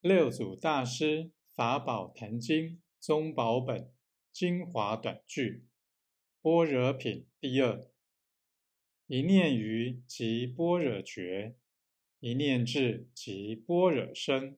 六祖大师法宝坛经宗宝本精华短句般若品第二。一念于即般若觉，一念至即般若生。